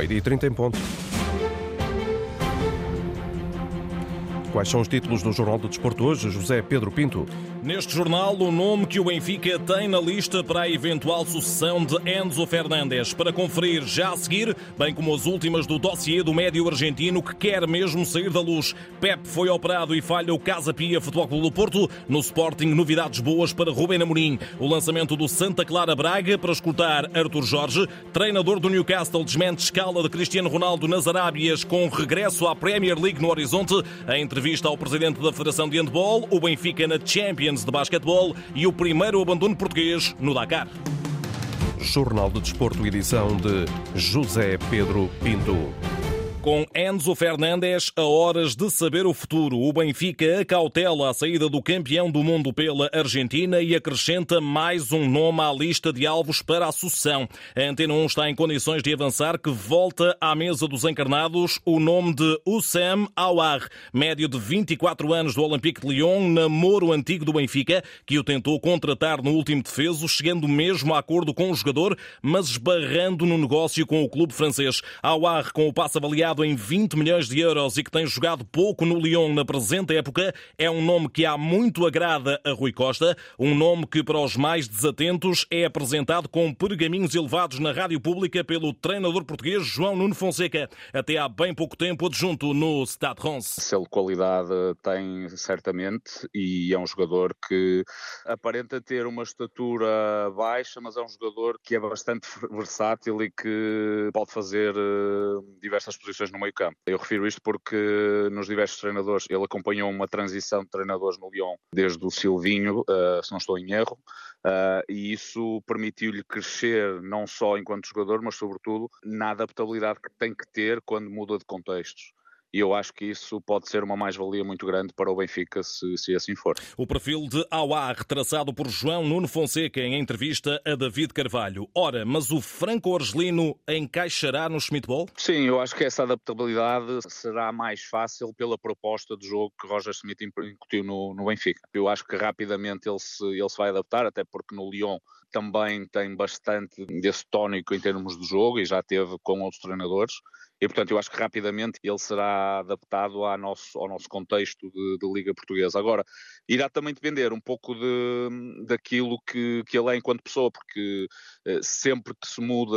Meio-dia 30 em ponto. Quais são os títulos do Jornal do Desporto hoje, José Pedro Pinto? Neste jornal, o nome que o Benfica tem na lista para a eventual sucessão de Enzo Fernandes. Para conferir já a seguir, bem como as últimas do dossiê do médio argentino que quer mesmo sair da luz. Pep foi operado e falha o Casa Pia Futebol Clube do Porto. No Sporting, novidades boas para Rubem Amorim. O lançamento do Santa Clara Braga para escutar Arthur Jorge. Treinador do Newcastle desmente escala de Cristiano Ronaldo nas Arábias com regresso à Premier League no horizonte. A entrevista ao presidente da Federação de Handball, o Benfica na Champions Champions de basquetebol e o primeiro abandono português no Dakar. Jornal de Desporto, edição de José Pedro Pinto. Com Enzo Fernandes a horas de saber o futuro, o Benfica acautela a saída do campeão do mundo pela Argentina e acrescenta mais um nome à lista de alvos para a sucessão. A Antena 1 está em condições de avançar que volta à mesa dos encarnados o nome de Ussam Aouar, médio de 24 anos do Olympique de Lyon, namoro antigo do Benfica, que o tentou contratar no último defeso, chegando mesmo a acordo com o jogador, mas esbarrando no negócio com o clube francês. Aouar, com o passo avaliado avaliado em 20 milhões de euros e que tem jogado pouco no Lyon na presente época, é um nome que há muito agrada a Rui Costa, um nome que para os mais desatentos é apresentado com pergaminhos elevados na rádio pública pelo treinador português João Nuno Fonseca, até há bem pouco tempo adjunto no Stade Reims. Selo qualidade tem certamente e é um jogador que aparenta ter uma estatura baixa, mas é um jogador que é bastante versátil e que pode fazer eh, diversas posições no meio campo. Eu refiro isto porque nos diversos treinadores, ele acompanhou uma transição de treinadores no Lyon desde o Silvinho, uh, se não estou em erro, uh, e isso permitiu-lhe crescer não só enquanto jogador, mas sobretudo na adaptabilidade que tem que ter quando muda de contextos e eu acho que isso pode ser uma mais-valia muito grande para o Benfica, se, se assim for. O perfil de Aouar, retraçado por João Nuno Fonseca em entrevista a David Carvalho. Ora, mas o franco-argelino encaixará no Schmidt-Ball? Sim, eu acho que essa adaptabilidade será mais fácil pela proposta de jogo que Roger Schmidt incutiu no, no Benfica. Eu acho que rapidamente ele se, ele se vai adaptar, até porque no Lyon também tem bastante desse tónico em termos de jogo e já teve com outros treinadores. E, portanto, eu acho que rapidamente ele será adaptado ao nosso, ao nosso contexto de, de Liga Portuguesa. Agora, irá também depender um pouco de, daquilo que, que ele é enquanto pessoa, porque eh, sempre que se muda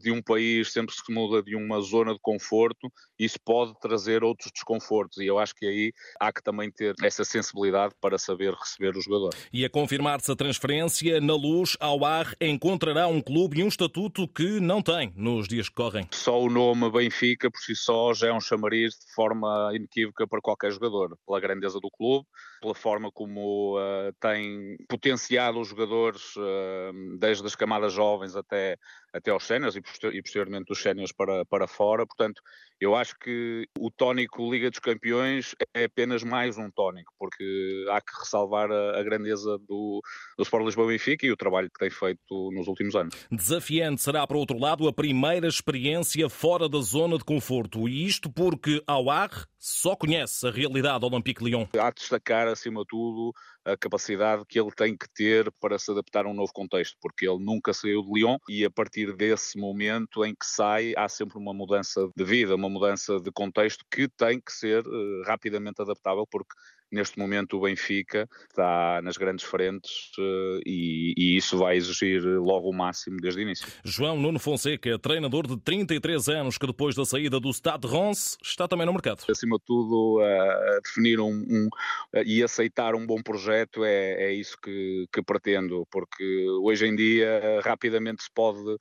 de um país, sempre que se muda de uma zona de conforto, isso pode trazer outros desconfortos. E eu acho que aí há que também ter essa sensibilidade para saber receber o jogador. E a confirmar-se a transferência, na luz, ao ar, encontrará um clube e um estatuto que não tem nos dias que correm. Só o nome bem Benfica, por si só, já é um chamariz de forma inequívoca para qualquer jogador, pela grandeza do clube, pela forma como uh, tem potenciado os jogadores uh, desde as camadas jovens até, até aos séniores e, e posteriormente dos séniores para, para fora. Portanto, eu acho que o tónico Liga dos Campeões é apenas mais um tónico, porque há que ressalvar a, a grandeza do, do Sport Lisboa Benfica e o trabalho que tem feito nos últimos anos. Desafiante será, por outro lado, a primeira experiência fora da zona de conforto. E isto porque Aouar só conhece a realidade do Olympique Lyon. Há de destacar, acima de tudo, a capacidade que ele tem que ter para se adaptar a um novo contexto, porque ele nunca saiu de Lyon e a partir desse momento em que sai, há sempre uma mudança de vida, uma mudança de contexto que tem que ser uh, rapidamente adaptável, porque neste momento o Benfica está nas grandes frentes uh, e, e, isso vai exigir logo o máximo desde o início. João Nuno Fonseca, treinador de 33 anos, que depois da saída do Stade Reims está também no mercado. Acima de tudo, uh, definir um, um uh, e aceitar um bom projeto é, é isso que, que, pretendo, porque hoje em dia rapidamente se pode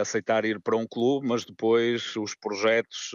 aceitar ir para um clube, mas depois os projetos,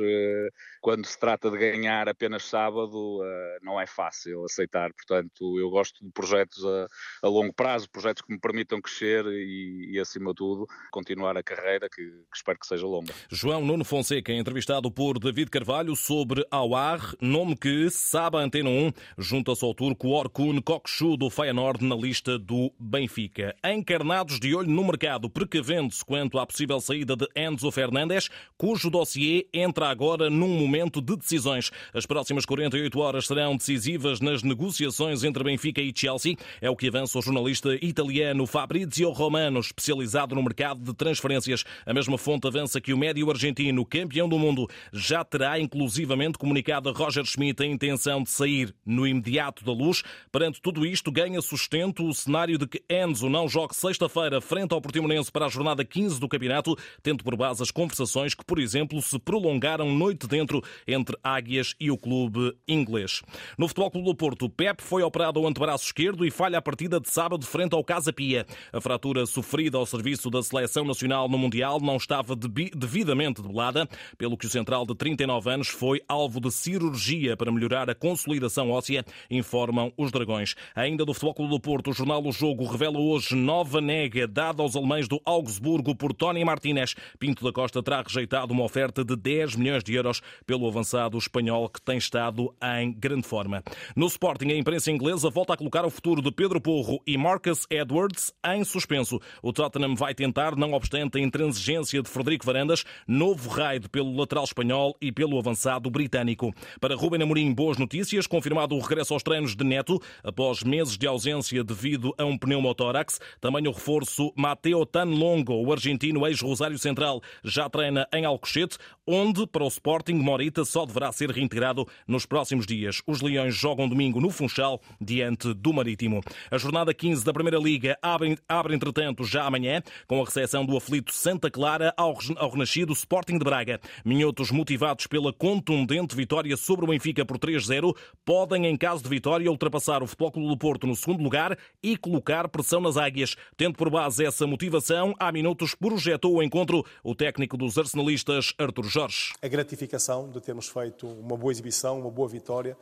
quando se trata de ganhar apenas sábado, não é fácil fácil aceitar. Portanto, eu gosto de projetos a, a longo prazo, projetos que me permitam crescer e, e acima de tudo, continuar a carreira que, que, espero que seja longa. João Nuno Fonseca, entrevistado por David Carvalho sobre Awar, nome que sabe a Antena 1, junta-se ao turco Orkun Kokshu do Feyenoord na lista do Benfica. Encarnados de olho no mercado, precavendo-se quanto quanto à possível saída de Enzo Fernandes, cujo dossiê entra agora num momento de decisões. As próximas 48 horas serão decisivas nas negociações entre Benfica e Chelsea. É o que avança o jornalista italiano Fabrizio Romano, especializado no mercado de transferências. A mesma fonte avança que o médio argentino, campeão do mundo, já terá inclusivamente comunicado a Roger Schmidt a intenção de sair no imediato da luz. Perante tudo isto, ganha sustento o cenário de que Enzo não jogue sexta-feira frente ao Portimonense para a jornada 15 do campeonato, tendo por base as conversações que, por exemplo, se prolongaram noite dentro entre Águias e o clube inglês. No Futebol Clube do Porto, Pep foi operado ao antebraço esquerdo e falha a partida de sábado frente ao Casa Pia. A fratura sofrida ao serviço da seleção nacional no Mundial não estava devidamente debelada, pelo que o central de 39 anos foi alvo de cirurgia para melhorar a consolidação óssea, informam os Dragões. Ainda do Futebol Clube do Porto, o jornal O Jogo revela hoje nova nega dada aos alemães do Augsburgo por Tony Martínez. Pinto da Costa terá rejeitado uma oferta de 10 milhões de euros pelo avançado espanhol que tem estado em grande forma. No Sporting, a imprensa inglesa volta a colocar o futuro de Pedro Porro e Marcus Edwards em suspenso. O Tottenham vai tentar, não obstante a intransigência de Frederico Varandas, novo raid pelo lateral espanhol e pelo avançado britânico. Para Ruben Amorim, boas notícias, confirmado o regresso aos treinos de Neto, após meses de ausência devido a um pneumotórax. Também o reforço Mateo Tanlongo, o argentino ex-Rosário Central, já treina em Alcochete, onde, para o Sporting, Morita só deverá ser reintegrado nos próximos dias. Os Leões jogam domingo no Funchal, diante do Marítimo. A jornada 15 da Primeira Liga abre, abre entretanto, já amanhã, com a recepção do aflito Santa Clara ao, ao renascido Sporting de Braga. Minhotos motivados pela contundente vitória sobre o Benfica por 3-0, podem, em caso de vitória, ultrapassar o Futebol Clube do Porto no segundo lugar e colocar pressão nas águias. Tendo por base essa motivação, há minutos projetou o encontro o técnico dos arsenalistas, Artur Jorge. A gratificação de termos feito uma boa exibição, uma boa vitória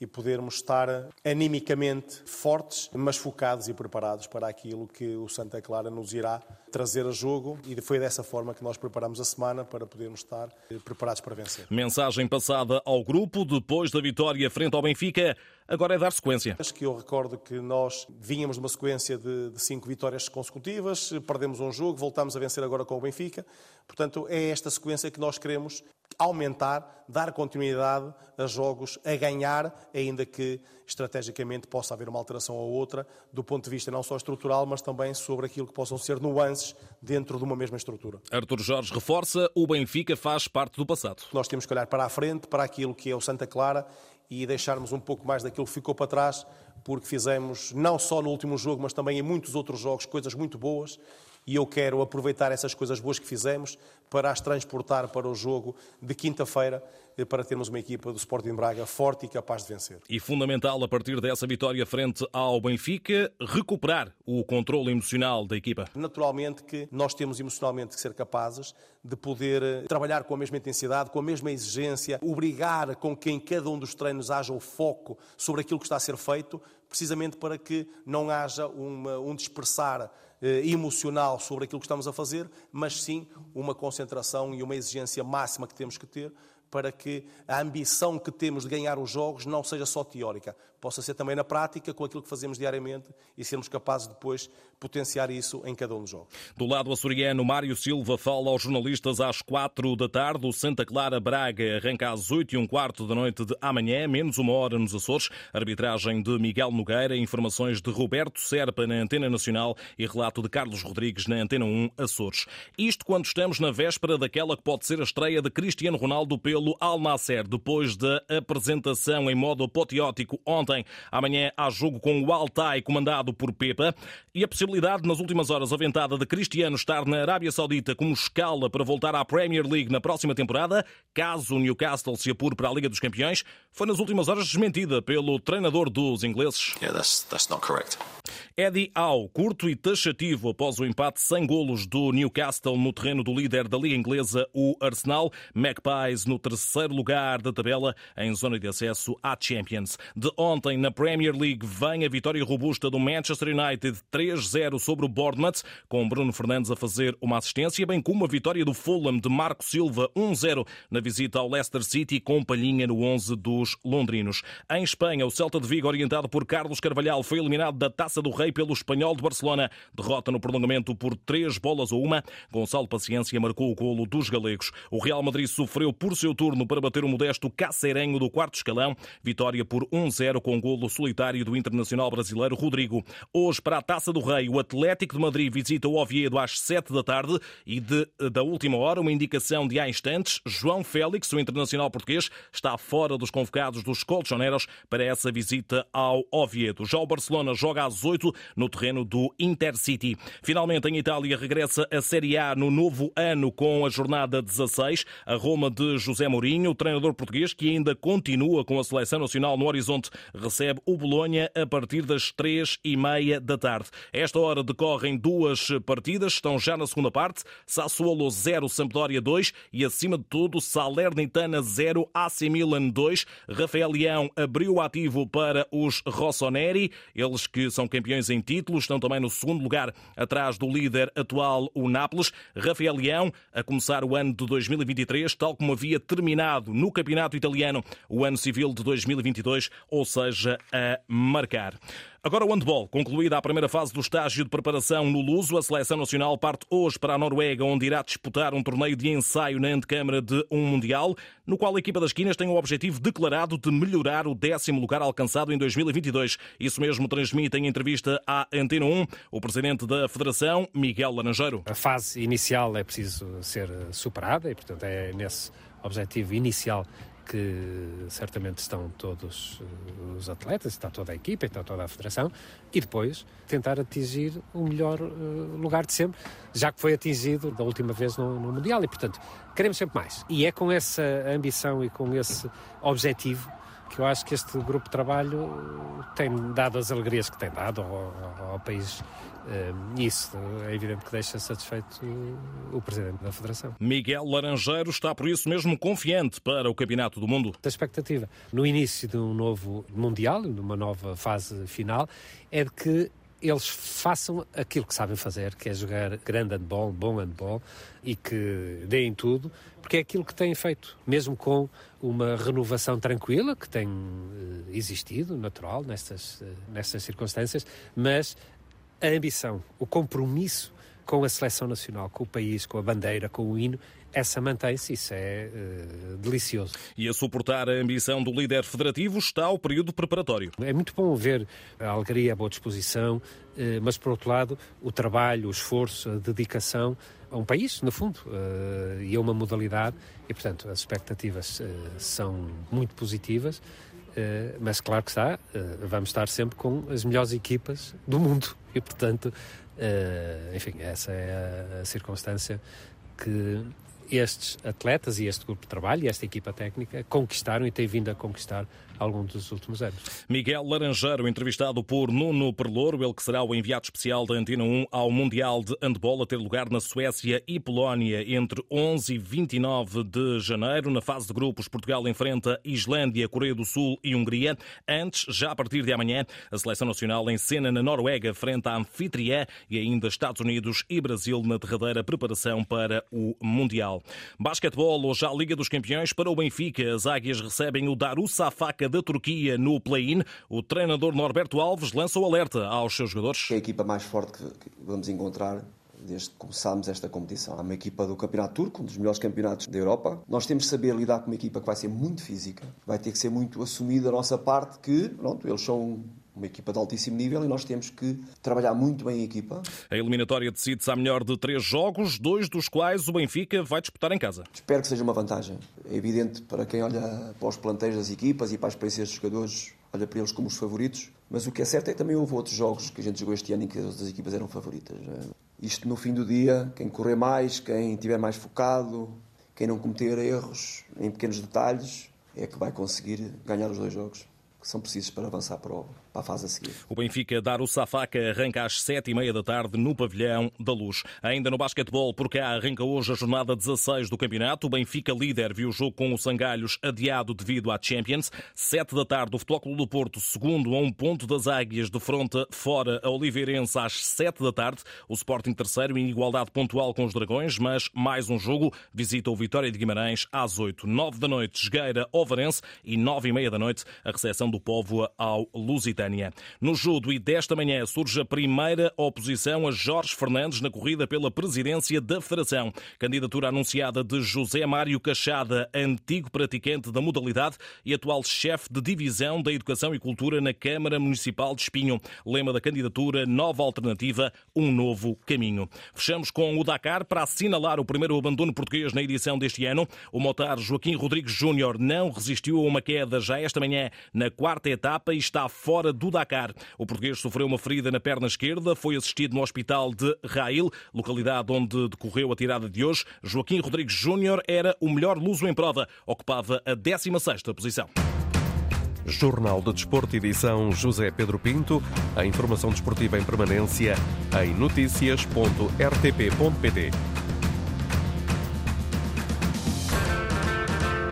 e podermos estar animicamente fortes, mas focados e preparados para aquilo que o Santa Clara nos irá trazer a jogo e foi dessa forma que nós preparamos a semana para podermos estar preparados para vencer. Mensagem passada ao grupo depois da vitória frente ao Benfica. Agora é dar sequência. Acho que eu recordo que nós vínhamos de uma sequência de, de cinco vitórias consecutivas, perdemos um jogo, voltamos a vencer agora com o Benfica. Portanto, é esta sequência que nós queremos aumentar, dar continuidade a jogos a ganhar, ainda que estrategicamente possa haver uma alteração ou outra, do ponto de vista não só estrutural, mas também sobre aquilo que possam ser nuances dentro de uma mesma estrutura. Artur Jorge reforça, o Benfica faz parte do passado. Nós temos que olhar para a frente, para aquilo que é o Santa Clara e deixarmos um pouco mais daquilo que ficou para trás, porque fizemos, não só no último jogo, mas também em muitos outros jogos, coisas muito boas e eu quero aproveitar essas coisas boas que fizemos para as transportar para o jogo de quinta-feira, eh, para termos uma equipa do Sporting Braga forte e capaz de vencer. E fundamental, a partir dessa vitória frente ao Benfica, recuperar o controle emocional da equipa. Naturalmente que nós temos emocionalmente que ser capazes de poder eh, trabalhar com a mesma intensidade, com a mesma exigência, obrigar com que em cada um dos treinos haja o foco sobre aquilo que está a ser feito, precisamente para que não haja uma, um dispersar emocional sobre aquilo que estamos a fazer, mas sim uma concentração e uma exigência máxima que temos que ter para que a ambição que temos de ganhar os jogos não seja só teórica, possa ser também na prática, com aquilo que fazemos diariamente e sermos capazes depois potenciar isso em cada um dos jogos. Do lado açoriano, Mário Silva fala aos jornalistas às quatro da tarde. O Santa Clara Braga arranca às oito e um quarto da noite de amanhã, menos uma hora nos Açores. Arbitragem de Miguel Nogueira, informações de Roberto Serpa na Antena Nacional e relato de Carlos Rodrigues na Antena 1 Açores. Isto quando estamos na véspera daquela que pode ser a estreia de Cristiano Ronaldo pelo Al Nasser, depois da apresentação em modo apoteótico ontem. Amanhã há jogo com o Altai, comandado por Pepa, e a possibilidade nas últimas horas aventada de Cristiano estar na Arábia Saudita como escala para voltar à Premier League na próxima temporada, caso o Newcastle se apure para a Liga dos Campeões, foi nas últimas horas desmentida pelo treinador dos ingleses. Yeah, that's, that's not correct. Eddie Howe, curto e taxativo após o empate sem golos do Newcastle no terreno do líder da Liga Inglesa, o Arsenal. Magpies no terceiro lugar da tabela, em zona de acesso à Champions. De ontem, na Premier League, vem a vitória robusta do Manchester United 3-0 sobre o Bournemouth, com Bruno Fernandes a fazer uma assistência, bem como a vitória do Fulham de Marco Silva 1-0 na visita ao Leicester City, com palhinha no 11 dos londrinos. Em Espanha, o Celta de Vigo, orientado por Carlos Carvalhal, foi eliminado da Taça do Rei pelo Espanhol de Barcelona. Derrota no prolongamento por três bolas a uma. Gonçalo Paciência marcou o golo dos galegos. O Real Madrid sofreu por seu turno para bater o modesto Cacerenho do quarto escalão. Vitória por 1-0 com golo solitário do internacional brasileiro Rodrigo. Hoje, para a Taça do Rei, o Atlético de Madrid visita o Oviedo às 7 da tarde e de, da última hora, uma indicação de há instantes, João Félix, o internacional português, está fora dos convocados dos colchoneros para essa visita ao Oviedo. Já o Barcelona joga às 8 no terreno do Intercity. Finalmente, em Itália, regressa a Série A no novo ano com a jornada 16. A Roma de José Mourinho, o treinador português que ainda continua com a seleção nacional no horizonte, recebe o Bolonha a partir das três e meia da tarde. esta hora decorrem duas partidas, estão já na segunda parte. Sassuolo 0, Sampdoria 2 e, acima de tudo, Salernitana 0, AC Milan 2. Rafael Leão abriu o ativo para os Rossoneri, eles que são campeões em títulos, estão também no segundo lugar atrás do líder atual, o Nápoles. Rafael Leão a começar o ano de 2023, tal como havia terminado no Campeonato Italiano o ano civil de 2022, ou seja, a marcar. Agora o handball. Concluída a primeira fase do estágio de preparação no Luso, a seleção nacional parte hoje para a Noruega, onde irá disputar um torneio de ensaio na antecâmara de um Mundial, no qual a equipa das Quinas tem o objetivo declarado de melhorar o décimo lugar alcançado em 2022. Isso mesmo transmite em entrevista à Antena 1 o presidente da Federação, Miguel Laranjeiro. A fase inicial é preciso ser superada e, portanto, é nesse objetivo inicial que certamente estão todos eh, os atletas, está toda a equipa, está toda a federação, e depois tentar atingir o melhor uh, lugar de sempre, já que foi atingido da última vez no, no, Mundial, e portanto queremos sempre mais. E é com essa ambição e com esse objetivo que eu acho que este grupo de trabalho tem dado as alegrias que tem dado ao, ao país isso é evidente que deixa satisfeito o Presidente da Federação. Miguel Laranjeiro está por isso mesmo confiante para o Campeonato do Mundo. A expectativa no início de um novo Mundial, numa nova fase final, é de que eles façam aquilo que sabem fazer, que é jogar grande handball, bom handball e que deem tudo, porque é aquilo que têm feito, mesmo com uma renovação tranquila que tem eh, existido, natural, nestas, eh, nestas circunstâncias, mas a ambição, o compromisso com a seleção nacional, com o país, com a bandeira, com o hino, essa mantém-se, isso é uh, delicioso. E a suportar a ambição do líder federativo está o período preparatório. É muito bom ver a alegria, a boa disposição, uh, mas por outro lado, o trabalho, o esforço, a dedicação a um país, no fundo, uh, e a uma modalidade, e portanto as expectativas são muito positivas. Uh, mas claro que está, uh, vamos estar sempre com as melhores equipas do mundo. E, portanto, uh, enfim, essa é a circunstância que estes atletas e este grupo de trabalho e esta equipa técnica conquistaram e têm vindo a conquistar longo dos últimos anos. Miguel Laranjeiro, entrevistado por Nuno Perlouro, ele que será o enviado especial da Antena 1 ao Mundial de Handball a ter lugar na Suécia e Polónia entre 11 e 29 de janeiro. Na fase de grupos, Portugal enfrenta Islândia, Coreia do Sul e Hungria. Antes, já a partir de amanhã, a seleção nacional em cena na Noruega frente à anfitriã e ainda Estados Unidos e Brasil na derradeira preparação para o Mundial. Basquetebol, hoje a Liga dos Campeões para o Benfica. As águias recebem o Darusafaka da Turquia no play-in, o treinador Norberto Alves lança o alerta aos seus jogadores. É a equipa mais forte que vamos encontrar desde que começámos esta competição. Há uma equipa do Campeonato Turco, um dos melhores campeonatos da Europa. Nós temos de saber lidar com uma equipa que vai ser muito física, vai ter que ser muito assumida a nossa parte, que pronto, eles são uma equipa de altíssimo nível e nós temos que trabalhar muito bem a equipa. A eliminatória decide-se a melhor de três jogos, dois dos quais o Benfica vai disputar em casa. Espero que seja uma vantagem. É evidente para quem olha para os planteios das equipas e para as experiências dos jogadores, olha para eles como os favoritos. Mas o que é certo é que também houve outros jogos que a gente jogou este ano em que as outras equipas eram favoritas. Isto no fim do dia, quem correr mais, quem estiver mais focado, quem não cometer erros em pequenos detalhes, é que vai conseguir ganhar os dois jogos que são precisos para avançar para, o, para a fase a seguir. O Benfica dar o Safaca arranca às sete e meia da tarde no Pavilhão da Luz. Ainda no basquetebol, por cá arranca hoje a jornada 16 do campeonato. O Benfica líder viu o jogo com o Sangalhos adiado devido à Champions. Sete da tarde, o Futebol Clube do Porto, segundo a um ponto das Águias, de fronte fora a Oliveirense às sete da tarde. O Sporting terceiro em igualdade pontual com os Dragões, mas mais um jogo. Visita o Vitória de Guimarães às oito. Nove da noite, Jogueira, Ovarense e nove e meia da noite, a recepção do Póvoa ao Lusitânia. No judo e desta manhã surge a primeira oposição a Jorge Fernandes na corrida pela presidência da Federação. Candidatura anunciada de José Mário Cachada, antigo praticante da modalidade e atual chefe de divisão da Educação e Cultura na Câmara Municipal de Espinho. Lema da candidatura, nova alternativa, um novo caminho. Fechamos com o Dakar para assinalar o primeiro abandono português na edição deste ano. O motar Joaquim Rodrigues Júnior não resistiu a uma queda já esta manhã na quarta etapa e está fora do Dakar. O português sofreu uma ferida na perna esquerda, foi assistido no hospital de Rail, localidade onde decorreu a tirada de hoje. Joaquim Rodrigues Júnior era o melhor luso em prova, ocupava a 16ª posição. Jornal de Desporto, edição José Pedro Pinto. A informação desportiva em permanência em notícias.rtp.pt.